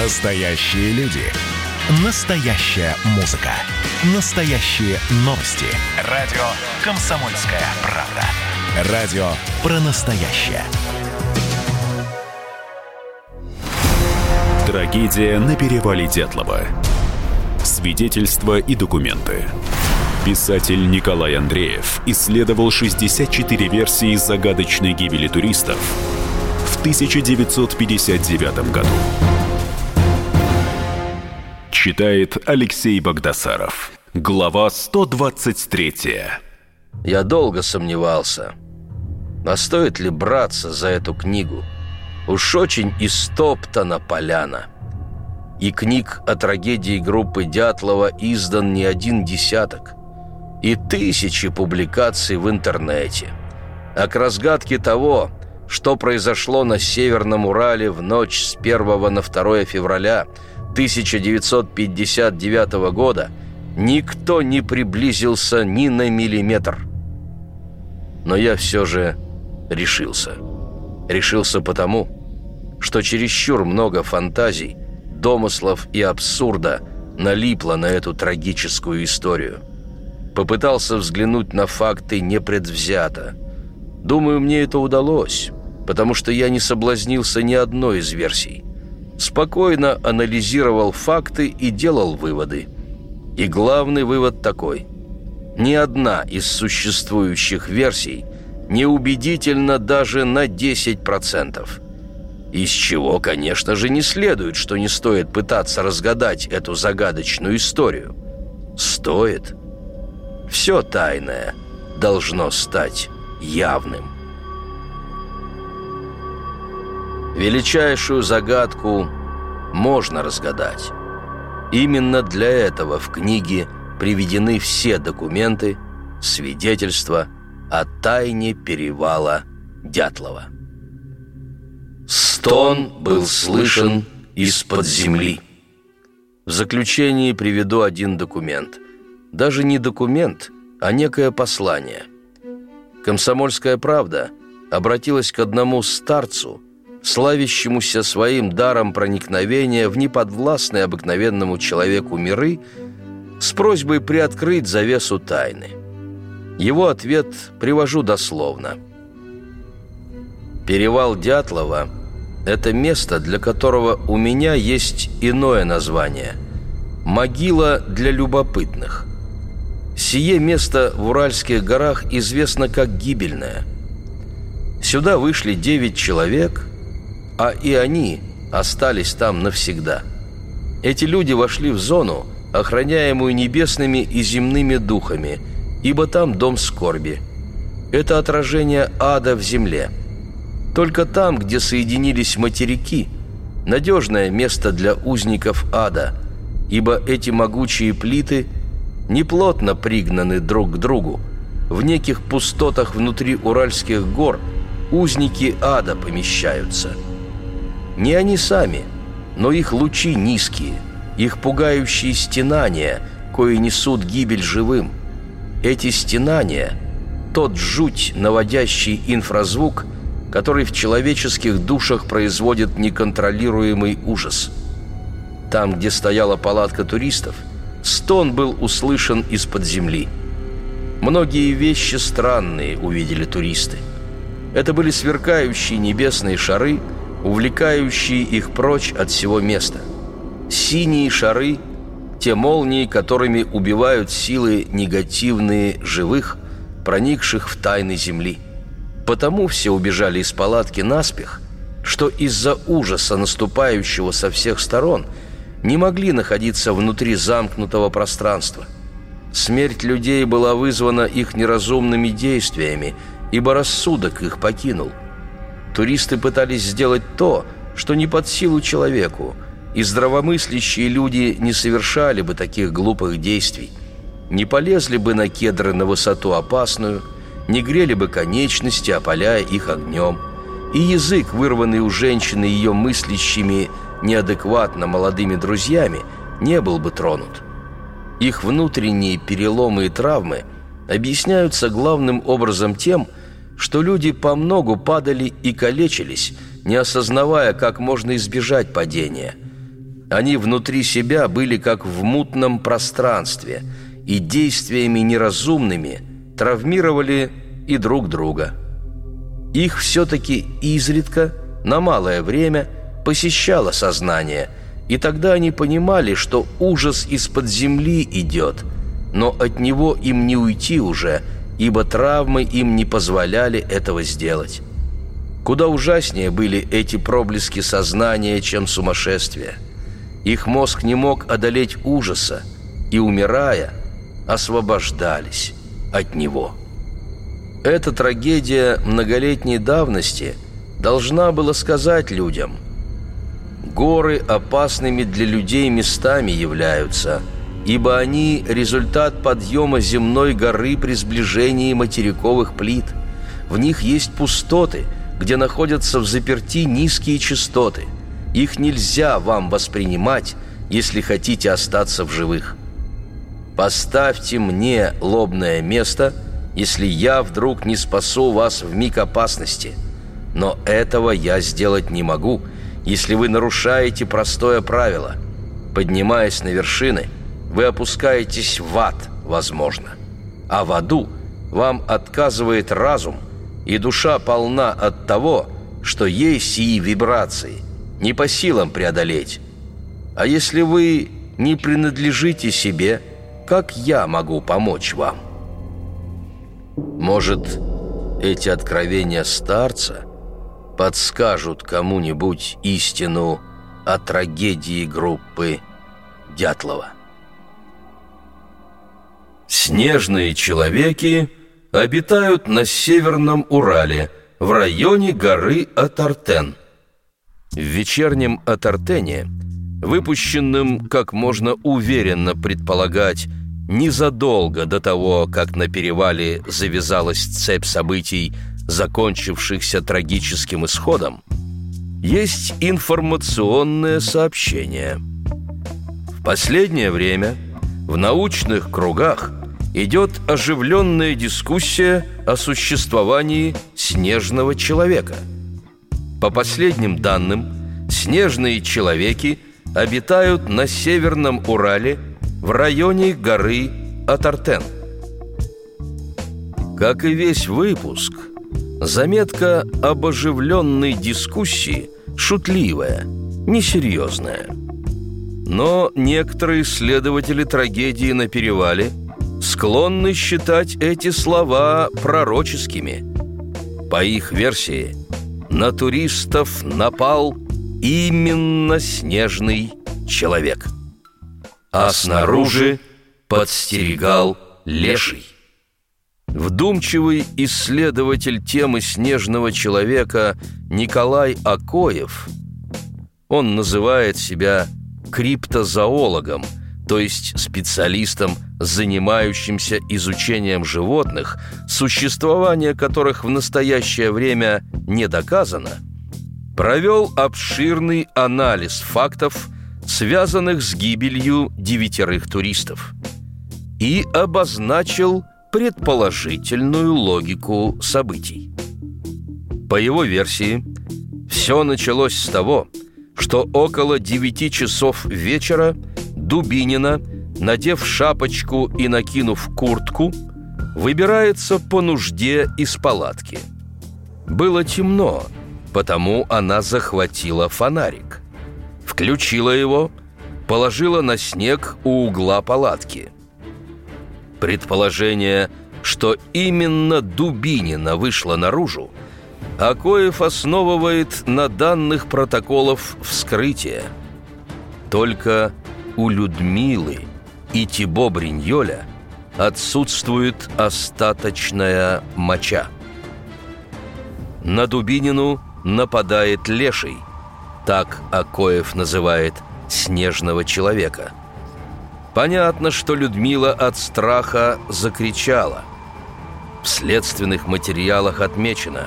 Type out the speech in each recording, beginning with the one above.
Настоящие люди. Настоящая музыка. Настоящие новости. Радио «Комсомольская правда». Радио про настоящее. Трагедия на перевале Дятлова. Свидетельства и документы. Писатель Николай Андреев исследовал 64 версии загадочной гибели туристов в 1959 году. Читает Алексей Богдасаров. Глава 123. Я долго сомневался, а стоит ли браться за эту книгу. Уж очень истоптана поляна. И книг о трагедии группы Дятлова издан не один десяток. И тысячи публикаций в интернете. А к разгадке того, что произошло на Северном Урале в ночь с 1 на 2 февраля 1959 года, никто не приблизился ни на миллиметр. Но я все же решился. Решился потому, что чересчур много фантазий, домыслов и абсурда налипло на эту трагическую историю. Попытался взглянуть на факты непредвзято. Думаю, мне это удалось потому что я не соблазнился ни одной из версий. Спокойно анализировал факты и делал выводы. И главный вывод такой. Ни одна из существующих версий не убедительна даже на 10%. Из чего, конечно же, не следует, что не стоит пытаться разгадать эту загадочную историю. Стоит. Все тайное должно стать явным. Величайшую загадку можно разгадать. Именно для этого в книге приведены все документы, свидетельства о тайне перевала Дятлова. Стон был слышен из-под земли. В заключении приведу один документ. Даже не документ, а некое послание. «Комсомольская правда» обратилась к одному старцу – славящемуся своим даром проникновения в неподвластные обыкновенному человеку миры, с просьбой приоткрыть завесу тайны. Его ответ привожу дословно. Перевал Дятлова – это место, для которого у меня есть иное название – могила для любопытных. Сие место в Уральских горах известно как гибельное. Сюда вышли девять человек – а и они остались там навсегда. Эти люди вошли в зону, охраняемую небесными и земными духами, ибо там дом скорби. Это отражение ада в земле. Только там, где соединились материки, надежное место для узников ада, ибо эти могучие плиты неплотно пригнаны друг к другу. В неких пустотах внутри Уральских гор узники ада помещаются – не они сами, но их лучи низкие, их пугающие стенания, кои несут гибель живым. Эти стенания – тот жуть, наводящий инфразвук, который в человеческих душах производит неконтролируемый ужас. Там, где стояла палатка туристов, стон был услышан из-под земли. Многие вещи странные увидели туристы. Это были сверкающие небесные шары – увлекающие их прочь от всего места. Синие шары – те молнии, которыми убивают силы негативные живых, проникших в тайны земли. Потому все убежали из палатки наспех, что из-за ужаса, наступающего со всех сторон, не могли находиться внутри замкнутого пространства. Смерть людей была вызвана их неразумными действиями, ибо рассудок их покинул – Туристы пытались сделать то, что не под силу человеку, и здравомыслящие люди не совершали бы таких глупых действий, не полезли бы на кедры на высоту опасную, не грели бы конечности, опаляя их огнем, и язык, вырванный у женщины ее мыслящими неадекватно молодыми друзьями, не был бы тронут. Их внутренние переломы и травмы объясняются главным образом тем, что люди по многу падали и калечились, не осознавая, как можно избежать падения. Они внутри себя были как в мутном пространстве и действиями неразумными травмировали и друг друга. Их все-таки изредка, на малое время, посещало сознание, и тогда они понимали, что ужас из-под земли идет, но от него им не уйти уже, ибо травмы им не позволяли этого сделать. Куда ужаснее были эти проблески сознания, чем сумасшествие. Их мозг не мог одолеть ужаса, и, умирая, освобождались от него. Эта трагедия многолетней давности должна была сказать людям «Горы опасными для людей местами являются, ибо они – результат подъема земной горы при сближении материковых плит. В них есть пустоты, где находятся в заперти низкие частоты. Их нельзя вам воспринимать, если хотите остаться в живых. Поставьте мне лобное место, если я вдруг не спасу вас в миг опасности. Но этого я сделать не могу, если вы нарушаете простое правило. Поднимаясь на вершины, вы опускаетесь в ад, возможно. А в аду вам отказывает разум, и душа полна от того, что ей сии вибрации не по силам преодолеть. А если вы не принадлежите себе – как я могу помочь вам? Может, эти откровения старца подскажут кому-нибудь истину о трагедии группы Дятлова? Снежные человеки обитают на Северном Урале, в районе горы Атартен. В вечернем Атартене, выпущенным, как можно уверенно предполагать, незадолго до того, как на перевале завязалась цепь событий, закончившихся трагическим исходом, есть информационное сообщение. В последнее время в научных кругах идет оживленная дискуссия о существовании снежного человека. По последним данным, снежные человеки обитают на Северном Урале – в районе горы Атартен. Как и весь выпуск, заметка об оживленной дискуссии шутливая, несерьезная. Но некоторые исследователи трагедии на перевале склонны считать эти слова пророческими. По их версии, на туристов напал именно снежный человек – а снаружи подстерегал леший. Вдумчивый исследователь темы снежного человека Николай Акоев, он называет себя криптозоологом, то есть специалистом, занимающимся изучением животных, существование которых в настоящее время не доказано, провел обширный анализ фактов – связанных с гибелью девятерых туристов, и обозначил предположительную логику событий. По его версии, все началось с того, что около девяти часов вечера Дубинина, надев шапочку и накинув куртку, выбирается по нужде из палатки. Было темно, потому она захватила фонарик – включила его, положила на снег у угла палатки. Предположение, что именно Дубинина вышла наружу, Акоев основывает на данных протоколов вскрытия. Только у Людмилы и Тибо Бриньоля отсутствует остаточная моча. На Дубинину нападает леший, так Акоев называет «снежного человека». Понятно, что Людмила от страха закричала. В следственных материалах отмечено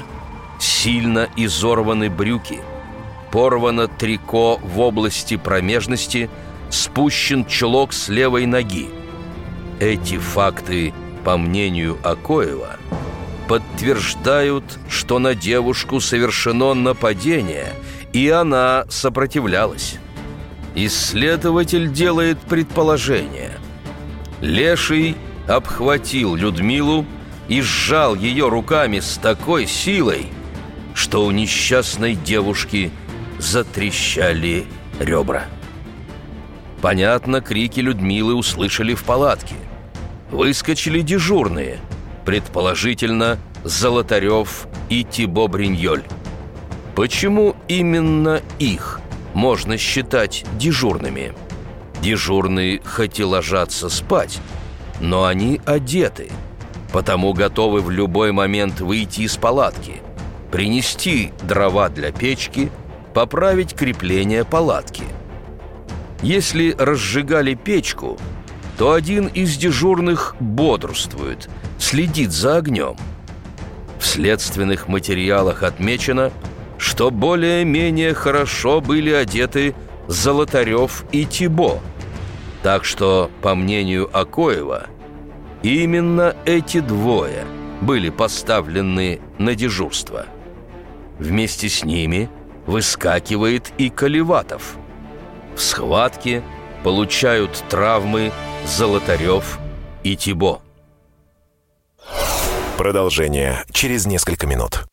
«сильно изорваны брюки», порвано трико в области промежности, спущен чулок с левой ноги. Эти факты, по мнению Акоева, подтверждают, что на девушку совершено нападение – и она сопротивлялась. исследователь делает предположение. Леший обхватил Людмилу и сжал ее руками с такой силой, что у несчастной девушки затрещали ребра. Понятно, крики Людмилы услышали в палатке. Выскочили дежурные, предположительно, Золотарев и Тибо Бриньоль. Почему именно их можно считать дежурными? Дежурные хоть и ложатся спать, но они одеты, потому готовы в любой момент выйти из палатки, принести дрова для печки, поправить крепление палатки – если разжигали печку, то один из дежурных бодрствует, следит за огнем. В следственных материалах отмечено, что более-менее хорошо были одеты Золотарев и Тибо. Так что, по мнению Акоева, именно эти двое были поставлены на дежурство. Вместе с ними выскакивает и Колеватов – в схватке получают травмы Золотарев и Тибо. Продолжение через несколько минут.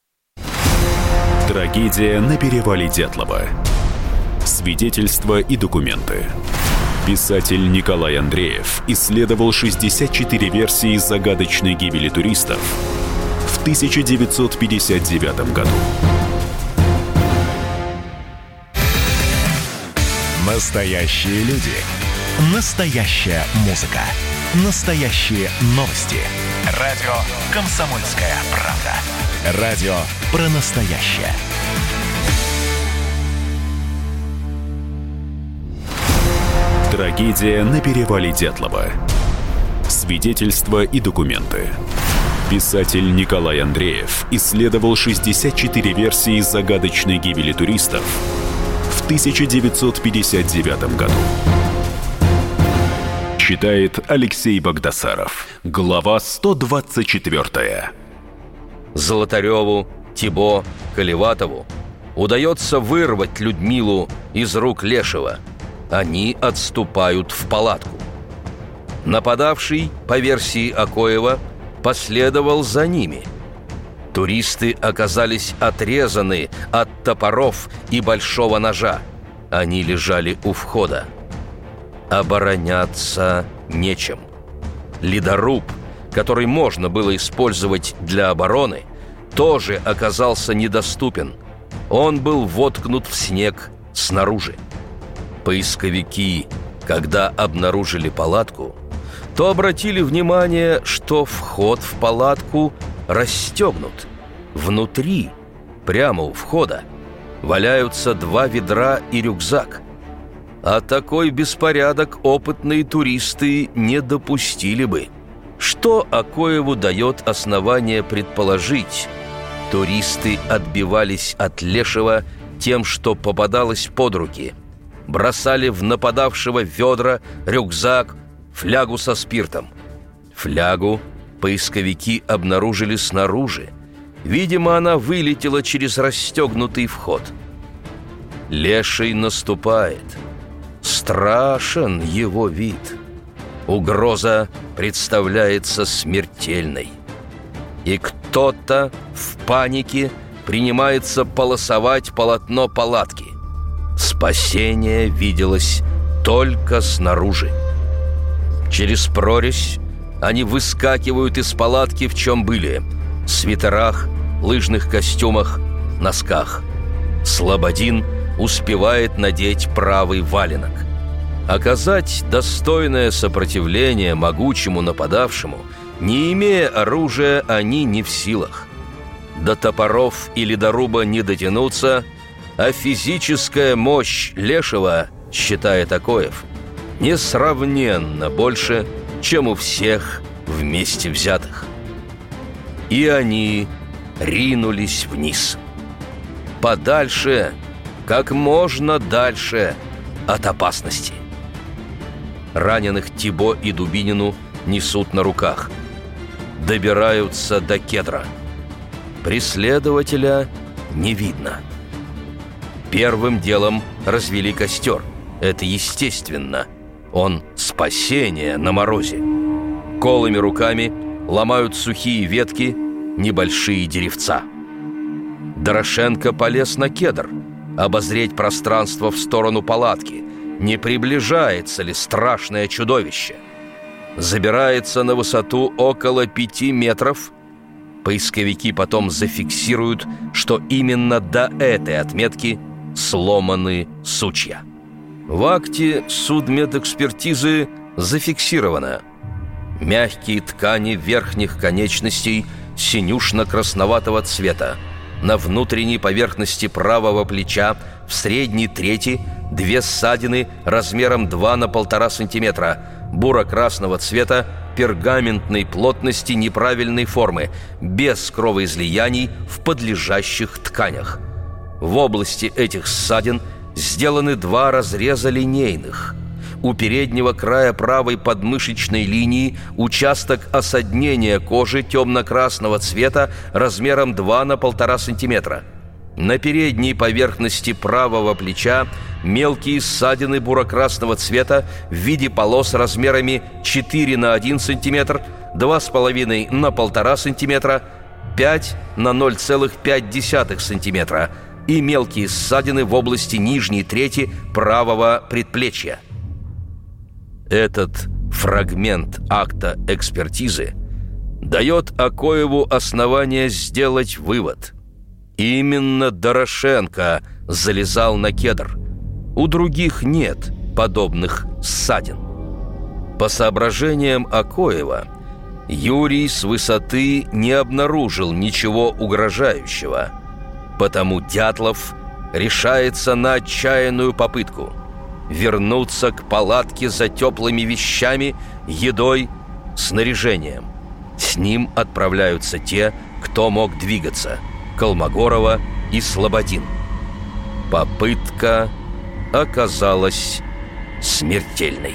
Трагедия на перевале Дятлова. Свидетельства и документы. Писатель Николай Андреев исследовал 64 версии загадочной гибели туристов в 1959 году. Настоящие люди. Настоящая музыка. Настоящие новости. Радио «Комсомольская правда». Радио про настоящее. Трагедия на перевале Дятлова. Свидетельства и документы. Писатель Николай Андреев исследовал 64 версии загадочной гибели туристов – 1959 году. Читает Алексей Богдасаров. Глава 124. Золотареву, Тибо, Колеватову удается вырвать Людмилу из рук Лешего. Они отступают в палатку. Нападавший, по версии Акоева, последовал за ними – Туристы оказались отрезаны от топоров и большого ножа. Они лежали у входа. Обороняться нечем. Ледоруб, который можно было использовать для обороны, тоже оказался недоступен. Он был воткнут в снег снаружи. Поисковики, когда обнаружили палатку, то обратили внимание, что вход в палатку расстегнут. Внутри, прямо у входа, валяются два ведра и рюкзак. А такой беспорядок опытные туристы не допустили бы. Что Акоеву дает основание предположить? Туристы отбивались от Лешего тем, что попадалось под руки. Бросали в нападавшего ведра, рюкзак, флягу со спиртом. Флягу поисковики обнаружили снаружи. Видимо, она вылетела через расстегнутый вход. Леший наступает. Страшен его вид. Угроза представляется смертельной. И кто-то в панике принимается полосовать полотно палатки. Спасение виделось только снаружи. Через прорезь они выскакивают из палатки в чем были – свитерах, лыжных костюмах, носках. Слободин успевает надеть правый валенок. Оказать достойное сопротивление могучему нападавшему, не имея оружия, они не в силах. До топоров или до руба не дотянуться, а физическая мощь Лешего, считает Акоев, несравненно больше – чем у всех вместе взятых. И они ринулись вниз. Подальше, как можно дальше от опасности. Раненых Тибо и Дубинину несут на руках. Добираются до кедра. Преследователя не видно. Первым делом развели костер. Это естественно. Он спасение на морозе. Колыми руками ломают сухие ветки, небольшие деревца. Дорошенко полез на кедр, обозреть пространство в сторону палатки. Не приближается ли страшное чудовище? Забирается на высоту около пяти метров. Поисковики потом зафиксируют, что именно до этой отметки сломаны сучья. В акте судмедэкспертизы зафиксировано Мягкие ткани верхних конечностей синюшно-красноватого цвета На внутренней поверхности правого плеча в средней трети две ссадины размером 2 на полтора сантиметра Буро-красного цвета пергаментной плотности неправильной формы без кровоизлияний в подлежащих тканях В области этих ссадин – сделаны два разреза линейных. У переднего края правой подмышечной линии участок осаднения кожи темно-красного цвета размером 2 на 1,5 сантиметра. На передней поверхности правого плеча мелкие ссадины буро-красного цвета в виде полос размерами 4 на 1 сантиметр, 2,5 на 1,5 сантиметра, 5 на 0,5 сантиметра – и мелкие ссадины в области нижней трети правого предплечья. Этот фрагмент акта экспертизы дает Акоеву основание сделать вывод. Именно Дорошенко залезал на кедр. У других нет подобных ссадин. По соображениям Акоева, Юрий с высоты не обнаружил ничего угрожающего – Потому Дятлов решается на отчаянную попытку вернуться к палатке за теплыми вещами, едой, снаряжением. С ним отправляются те, кто мог двигаться – Колмогорова и Слободин. Попытка оказалась смертельной.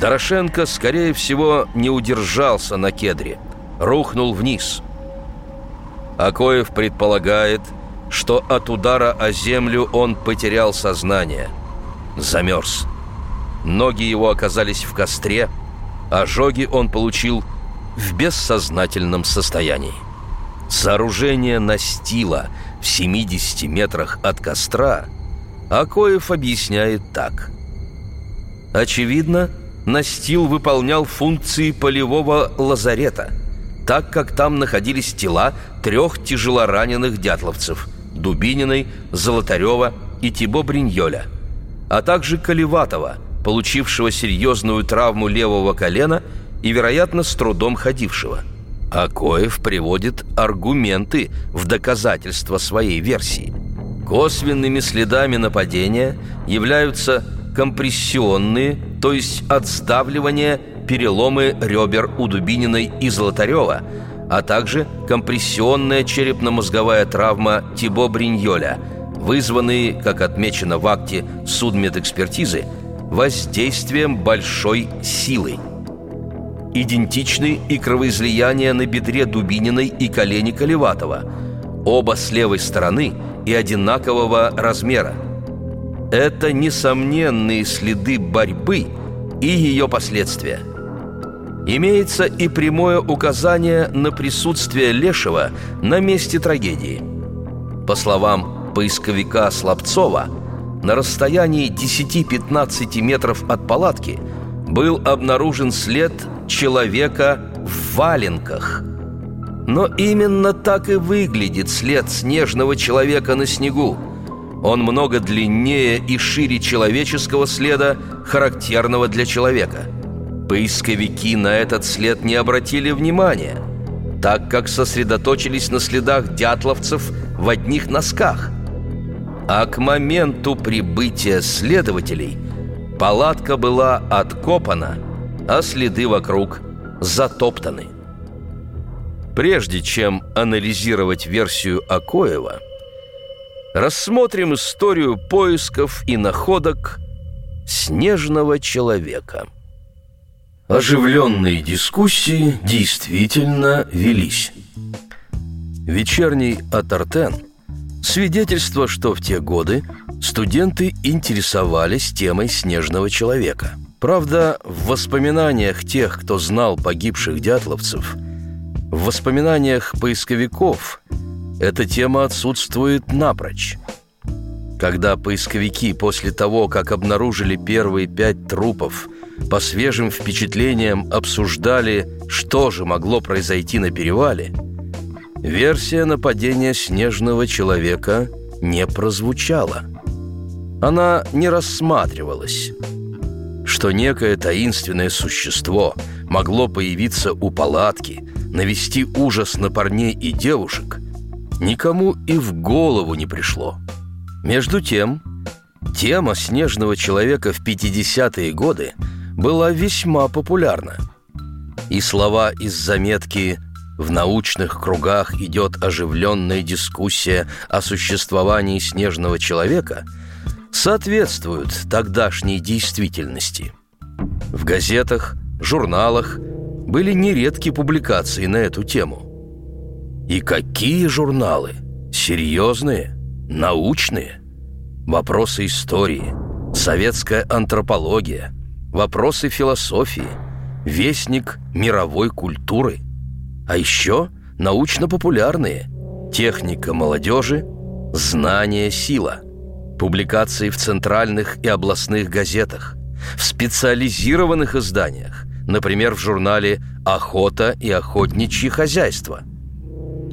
Дорошенко, скорее всего, не удержался на кедре, рухнул вниз – Акоев предполагает, что от удара о землю он потерял сознание. Замерз. Ноги его оказались в костре, ожоги он получил в бессознательном состоянии. Сооружение настила в 70 метрах от костра Акоев объясняет так. Очевидно, настил выполнял функции полевого лазарета – так как там находились тела трех тяжелораненых дятловцев – Дубининой, Золотарева и Тибо Бриньоля, а также Колеватова, получившего серьезную травму левого колена и, вероятно, с трудом ходившего. Акоев приводит аргументы в доказательство своей версии. Косвенными следами нападения являются компрессионные, то есть от сдавливания переломы ребер у Дубининой и Золотарева, а также компрессионная черепно-мозговая травма Тибо Бриньоля, вызванные, как отмечено в акте судмедэкспертизы, воздействием большой силы. Идентичны и кровоизлияния на бедре Дубининой и колене Колеватова, оба с левой стороны и одинакового размера. Это несомненные следы борьбы и ее последствия – Имеется и прямое указание на присутствие Лешего на месте трагедии. По словам поисковика Слабцова, на расстоянии 10-15 метров от палатки был обнаружен след человека в валенках. Но именно так и выглядит след снежного человека на снегу. Он много длиннее и шире человеческого следа, характерного для человека – Поисковики на этот след не обратили внимания, так как сосредоточились на следах дятловцев в одних носках. А к моменту прибытия следователей палатка была откопана, а следы вокруг затоптаны. Прежде чем анализировать версию Акоева, рассмотрим историю поисков и находок снежного человека – Оживленные дискуссии действительно велись. Вечерний Атартен – свидетельство, что в те годы студенты интересовались темой снежного человека. Правда, в воспоминаниях тех, кто знал погибших дятловцев, в воспоминаниях поисковиков эта тема отсутствует напрочь. Когда поисковики после того, как обнаружили первые пять трупов, по свежим впечатлениям обсуждали, что же могло произойти на перевале, версия нападения снежного человека не прозвучала. Она не рассматривалась. Что некое таинственное существо могло появиться у палатки, навести ужас на парней и девушек, никому и в голову не пришло. Между тем, тема снежного человека в 50-е годы была весьма популярна. И слова из заметки «В научных кругах идет оживленная дискуссия о существовании снежного человека» соответствуют тогдашней действительности. В газетах, журналах были нередки публикации на эту тему. И какие журналы? Серьезные, научные. Вопросы истории, советская антропология, вопросы философии, вестник мировой культуры. А еще научно-популярные, техника молодежи, знание сила, публикации в центральных и областных газетах, в специализированных изданиях, например, в журнале «Охота и охотничье хозяйство».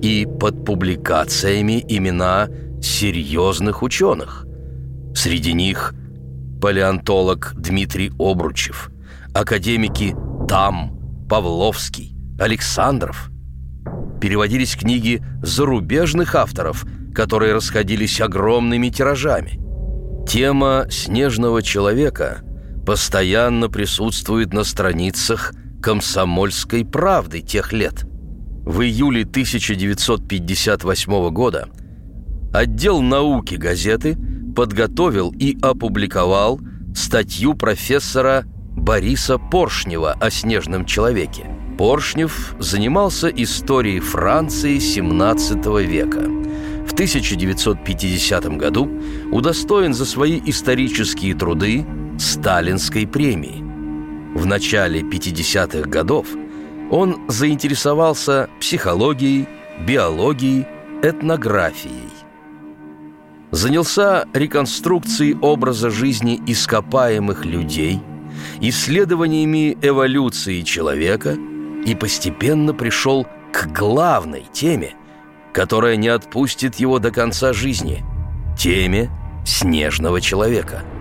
И под публикациями имена серьезных ученых. Среди них палеонтолог Дмитрий Обручев, академики Там, Павловский, Александров. Переводились книги зарубежных авторов, которые расходились огромными тиражами. Тема «Снежного человека» постоянно присутствует на страницах «Комсомольской правды» тех лет. В июле 1958 года отдел науки газеты подготовил и опубликовал статью профессора Бориса Поршнева о снежном человеке. Поршнев занимался историей Франции XVII века. В 1950 году удостоен за свои исторические труды Сталинской премии. В начале 50-х годов он заинтересовался психологией, биологией, этнографией. Занялся реконструкцией образа жизни ископаемых людей, исследованиями эволюции человека и постепенно пришел к главной теме, которая не отпустит его до конца жизни – теме снежного человека –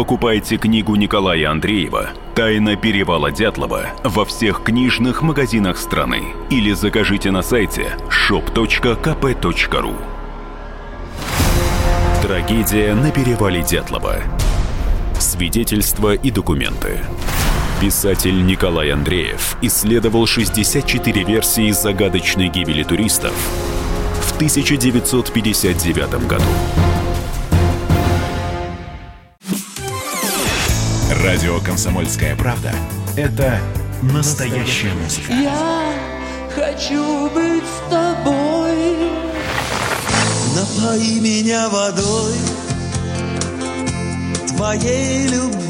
Покупайте книгу Николая Андреева «Тайна перевала Дятлова» во всех книжных магазинах страны или закажите на сайте shop.kp.ru Трагедия на перевале Дятлова. Свидетельства и документы Писатель Николай Андреев исследовал 64 версии загадочной гибели туристов в 1959 году. Радио «Комсомольская правда» — это настоящая музыка. Я хочу быть с тобой. Напои меня водой твоей любви.